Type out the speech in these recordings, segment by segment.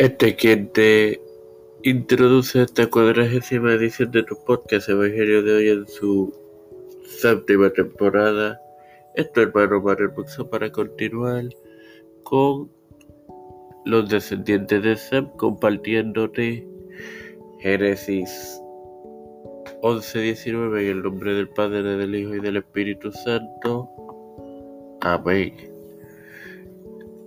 Este quien te introduce esta cuadragésima edición de tu podcast Evangelio de hoy en su séptima temporada. Es tu hermano Mario Buxo para continuar con los descendientes de Sem compartiéndote Génesis 11-19 en el nombre del Padre, del Hijo y del Espíritu Santo. Amén.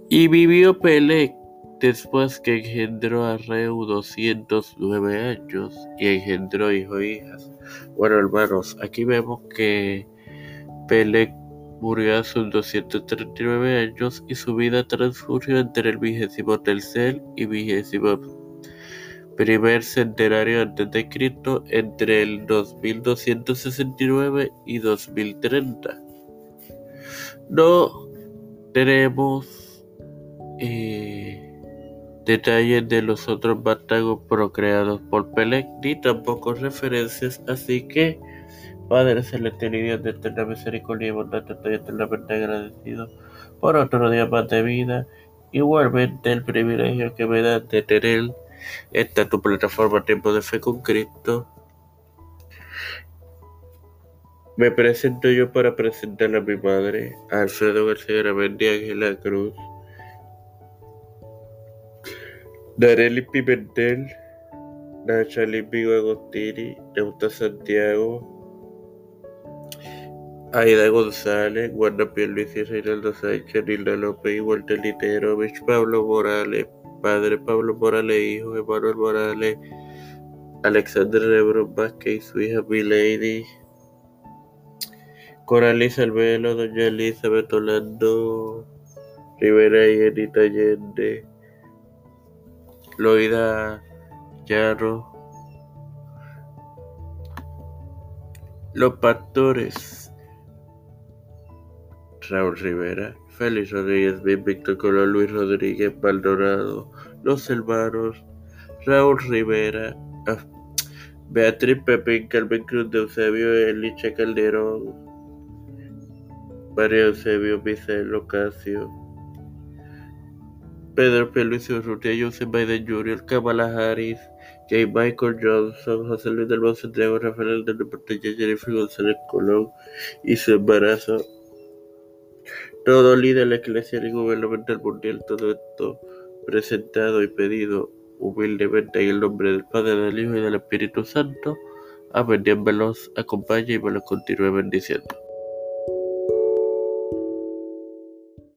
Y vivió Pelec después que engendró a Reu 209 años y engendró hijos e hijas. Bueno, hermanos, aquí vemos que Pelec murió a sus 239 años y su vida transcurrió entre el vigésimo tercer y vigésimo primer centenario antes de Cristo entre el 2269 y 2030. No tenemos eh, detalles de los otros batagos procreados por Pelec ni tampoco referencias, así que Padre Celestial y Dios de eterna misericordia y bondad, estoy eternamente agradecido por otro día más de vida. Igualmente el privilegio que me da de tener esta tu plataforma Tiempo de Fe con Cristo. Me presento yo para presentar a mi madre, Alfredo García Ramendi Ángela Cruz, Dareli Pimentel, Nacha Vigo Agostini, Neuta Santiago, Aida González, Wanda Pierluisi, Reinaldo Sánchez, Nilda López, Walter Literovich, Pablo Morales, Padre Pablo Morales, Hijo Emanuel Morales, Alexander Rebro Vázquez y su hija Milady, Coraliza Alvelo, Doña Elizabeth Orlando, Rivera y Enita Allende, Loida Yarro, Los Pastores, Raúl Rivera, Félix Rodríguez, Víctor Colón, Luis Rodríguez, Maldonado, Los Hermanos, Raúl Rivera, ah, Beatriz Pepín, Carmen Cruz de Eusebio, Elicha Calderón, María Eusebio, Misael Ocasio, Pedro P. Luis Urrutia, Joseph Biden Jr., Kamala Harris, J. Michael Johnson, José Luis del Santiago, Rafael del Deporte, Jennifer González Colón y su embarazo todo líder eclesial y gubernamental mundial, todo esto presentado y pedido humildemente en el nombre del Padre, del Hijo y del Espíritu Santo. Amén. Dios me los acompañe y me los continúe bendiciendo.